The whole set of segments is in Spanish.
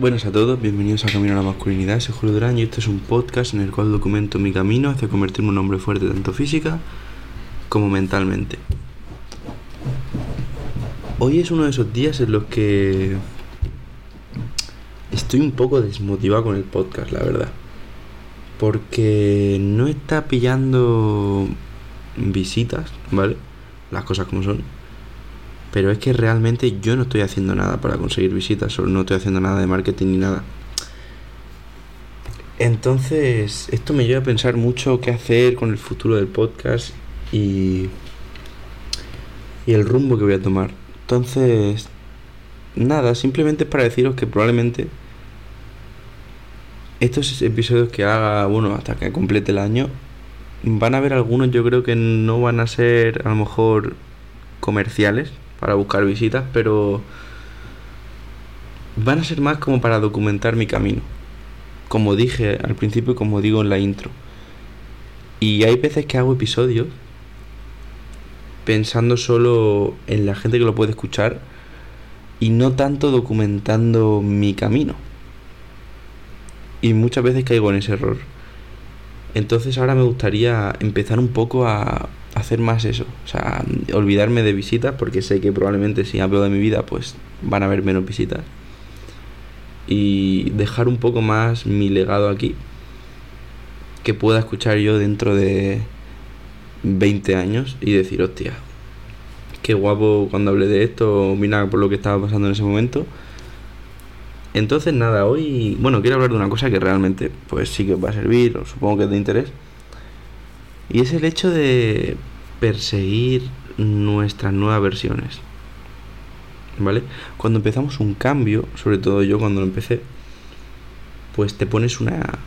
Buenas a todos, bienvenidos a Camino a la Masculinidad, soy Julio Durán y este es un podcast en el cual documento mi camino hacia convertirme en un hombre fuerte tanto física como mentalmente. Hoy es uno de esos días en los que estoy un poco desmotivado con el podcast, la verdad. Porque no está pillando visitas, ¿vale? Las cosas como son pero es que realmente yo no estoy haciendo nada para conseguir visitas, o no estoy haciendo nada de marketing ni nada. Entonces, esto me lleva a pensar mucho qué hacer con el futuro del podcast y, y el rumbo que voy a tomar. Entonces, nada, simplemente es para deciros que probablemente estos episodios que haga, bueno, hasta que complete el año, van a haber algunos, yo creo que no van a ser a lo mejor comerciales, para buscar visitas, pero van a ser más como para documentar mi camino. Como dije al principio y como digo en la intro. Y hay veces que hago episodios pensando solo en la gente que lo puede escuchar y no tanto documentando mi camino. Y muchas veces caigo en ese error. Entonces ahora me gustaría empezar un poco a hacer más eso. O sea, olvidarme de visitas porque sé que probablemente si hablo de mi vida pues van a haber menos visitas. Y dejar un poco más mi legado aquí. Que pueda escuchar yo dentro de 20 años y decir, hostia, qué guapo cuando hablé de esto, mira por lo que estaba pasando en ese momento. Entonces nada, hoy, bueno, quiero hablar de una cosa que realmente pues sí que os va a servir, o supongo que es de interés. Y es el hecho de perseguir nuestras nuevas versiones. ¿Vale? Cuando empezamos un cambio, sobre todo yo cuando lo empecé, pues te pones una...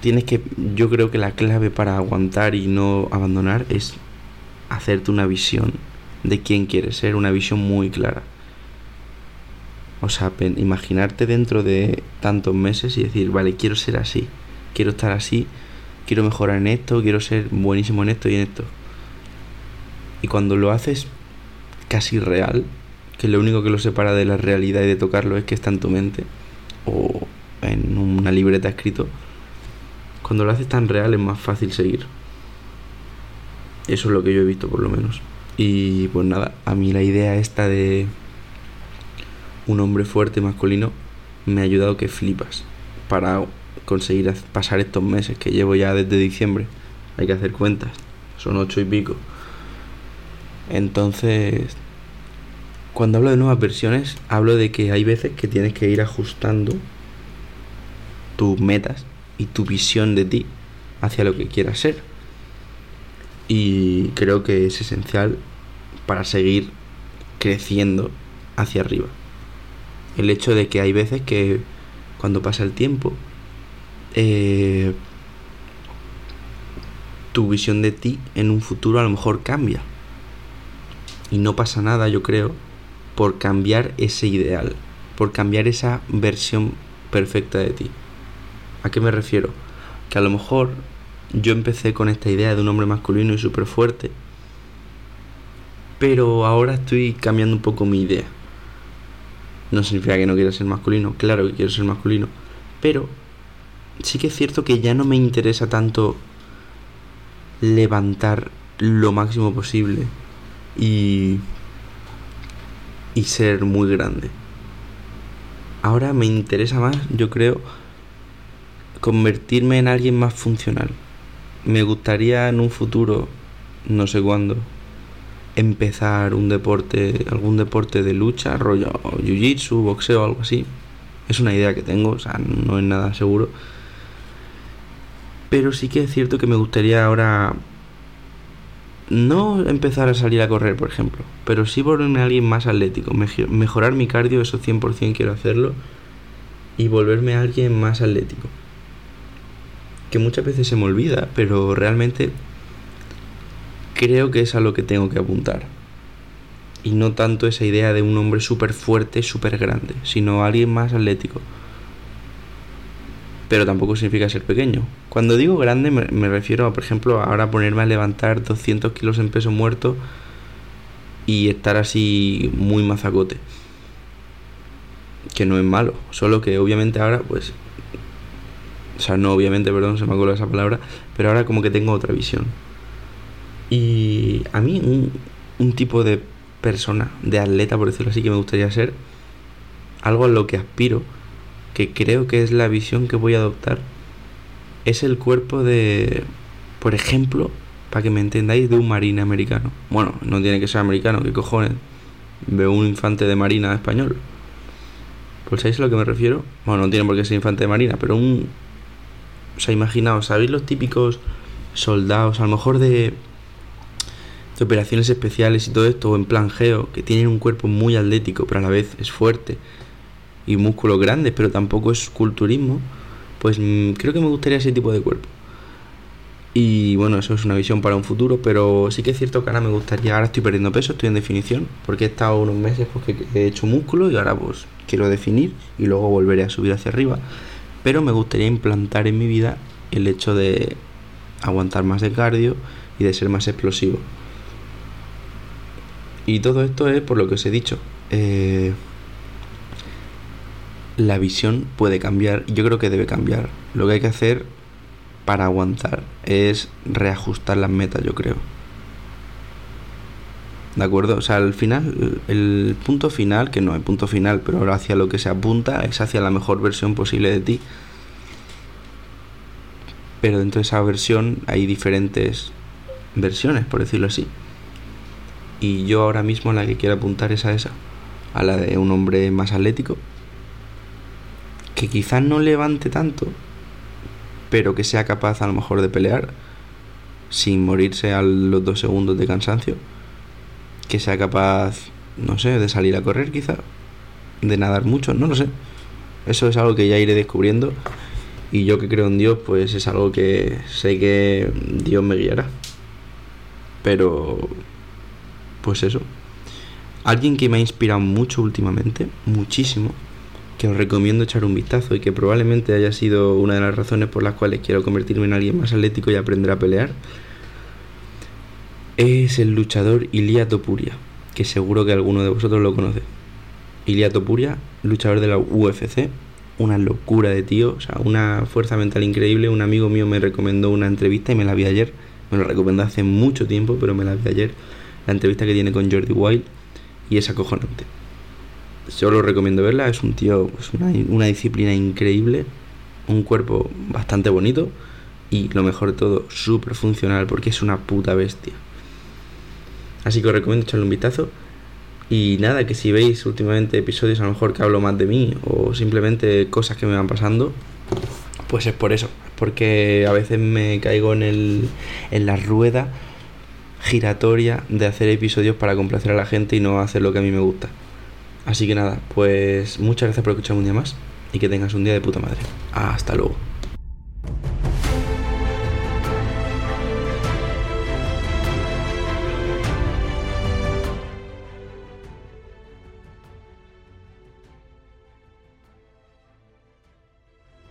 Tienes que... Yo creo que la clave para aguantar y no abandonar es hacerte una visión de quién quieres ser, una visión muy clara. O sea, imaginarte dentro de tantos meses y decir, vale, quiero ser así, quiero estar así, quiero mejorar en esto, quiero ser buenísimo en esto y en esto. Y cuando lo haces casi real, que lo único que lo separa de la realidad y de tocarlo es que está en tu mente o en una libreta escrito, cuando lo haces tan real es más fácil seguir. Eso es lo que yo he visto por lo menos. Y pues nada, a mí la idea esta de un hombre fuerte masculino me ha ayudado que flipas para conseguir pasar estos meses que llevo ya desde diciembre. Hay que hacer cuentas, son ocho y pico. Entonces, cuando hablo de nuevas versiones, hablo de que hay veces que tienes que ir ajustando tus metas y tu visión de ti hacia lo que quieras ser. Y creo que es esencial para seguir creciendo hacia arriba. El hecho de que hay veces que cuando pasa el tiempo, eh, tu visión de ti en un futuro a lo mejor cambia y no pasa nada, yo creo, por cambiar ese ideal, por cambiar esa versión perfecta de ti. ¿A qué me refiero? Que a lo mejor yo empecé con esta idea de un hombre masculino y súper fuerte, pero ahora estoy cambiando un poco mi idea. No significa que no quiera ser masculino, claro que quiero ser masculino, pero sí que es cierto que ya no me interesa tanto levantar lo máximo posible y, y ser muy grande. Ahora me interesa más, yo creo, convertirme en alguien más funcional. Me gustaría en un futuro, no sé cuándo, empezar un deporte, algún deporte de lucha, rollo jiu-jitsu, boxeo, algo así. Es una idea que tengo, o sea, no es nada seguro. Pero sí que es cierto que me gustaría ahora no empezar a salir a correr, por ejemplo, pero sí volverme a alguien más atlético, mejorar mi cardio, eso 100% quiero hacerlo, y volverme a alguien más atlético. Que muchas veces se me olvida, pero realmente creo que es a lo que tengo que apuntar. Y no tanto esa idea de un hombre súper fuerte, súper grande, sino alguien más atlético pero tampoco significa ser pequeño. Cuando digo grande me, refiero a, por ejemplo, ahora ponerme a levantar 200 kilos en peso muerto y estar así muy mazacote. que no es malo, solo que obviamente ahora pues o sea, no obviamente, perdón, se me ha esa palabra, pero ahora como que tengo otra visión. Y a mí un, un tipo de persona, de atleta, por decirlo así, que me gustaría ser, algo a lo que aspiro, que creo que es la visión que voy a adoptar, es el cuerpo de, por ejemplo, para que me entendáis, de un marine americano. Bueno, no tiene que ser americano, ¿qué cojones? Veo un infante de marina español. ¿Pues sabéis a lo que me refiero? Bueno, no tiene por qué ser infante de marina, pero un, o sea, imaginaos, ¿sabéis los típicos soldados, a lo mejor de, de operaciones especiales y todo esto, o en plan geo, que tienen un cuerpo muy atlético, pero a la vez es fuerte, y músculos grandes, pero tampoco es culturismo? Pues mm, creo que me gustaría ese tipo de cuerpo. Y bueno, eso es una visión para un futuro, pero sí que es cierto que ahora me gustaría, ahora estoy perdiendo peso, estoy en definición, porque he estado unos meses porque he hecho músculo y ahora pues quiero definir y luego volveré a subir hacia arriba pero me gustaría implantar en mi vida el hecho de aguantar más de cardio y de ser más explosivo. Y todo esto es por lo que os he dicho. Eh, la visión puede cambiar, yo creo que debe cambiar. Lo que hay que hacer para aguantar es reajustar las metas, yo creo. ¿De acuerdo? O sea, al final, el punto final, que no hay punto final, pero hacia lo que se apunta es hacia la mejor versión posible de ti. Pero dentro de esa versión hay diferentes versiones, por decirlo así. Y yo ahora mismo la que quiero apuntar es a esa, a la de un hombre más atlético, que quizás no levante tanto, pero que sea capaz a lo mejor de pelear sin morirse a los dos segundos de cansancio que sea capaz, no sé, de salir a correr quizá, de nadar mucho, no lo sé. Eso es algo que ya iré descubriendo y yo que creo en Dios, pues es algo que sé que Dios me guiará. Pero, pues eso. Alguien que me ha inspirado mucho últimamente, muchísimo, que os recomiendo echar un vistazo y que probablemente haya sido una de las razones por las cuales quiero convertirme en alguien más atlético y aprender a pelear, es el luchador Ilia Topuria, que seguro que alguno de vosotros lo conoce. Ilia Topuria, luchador de la UFC, una locura de tío, o sea, una fuerza mental increíble. Un amigo mío me recomendó una entrevista y me la vi ayer. Me lo recomendó hace mucho tiempo, pero me la vi ayer. La entrevista que tiene con Jordi Wild y es acojonante. Yo lo recomiendo verla, es un tío, una, una disciplina increíble, un cuerpo bastante bonito y lo mejor de todo, súper funcional porque es una puta bestia. Así que os recomiendo echarle un vistazo. Y nada, que si veis últimamente episodios a lo mejor que hablo más de mí o simplemente cosas que me van pasando, pues es por eso. Es porque a veces me caigo en, el, en la rueda giratoria de hacer episodios para complacer a la gente y no hacer lo que a mí me gusta. Así que nada, pues muchas gracias por escucharme un día más y que tengas un día de puta madre. Hasta luego.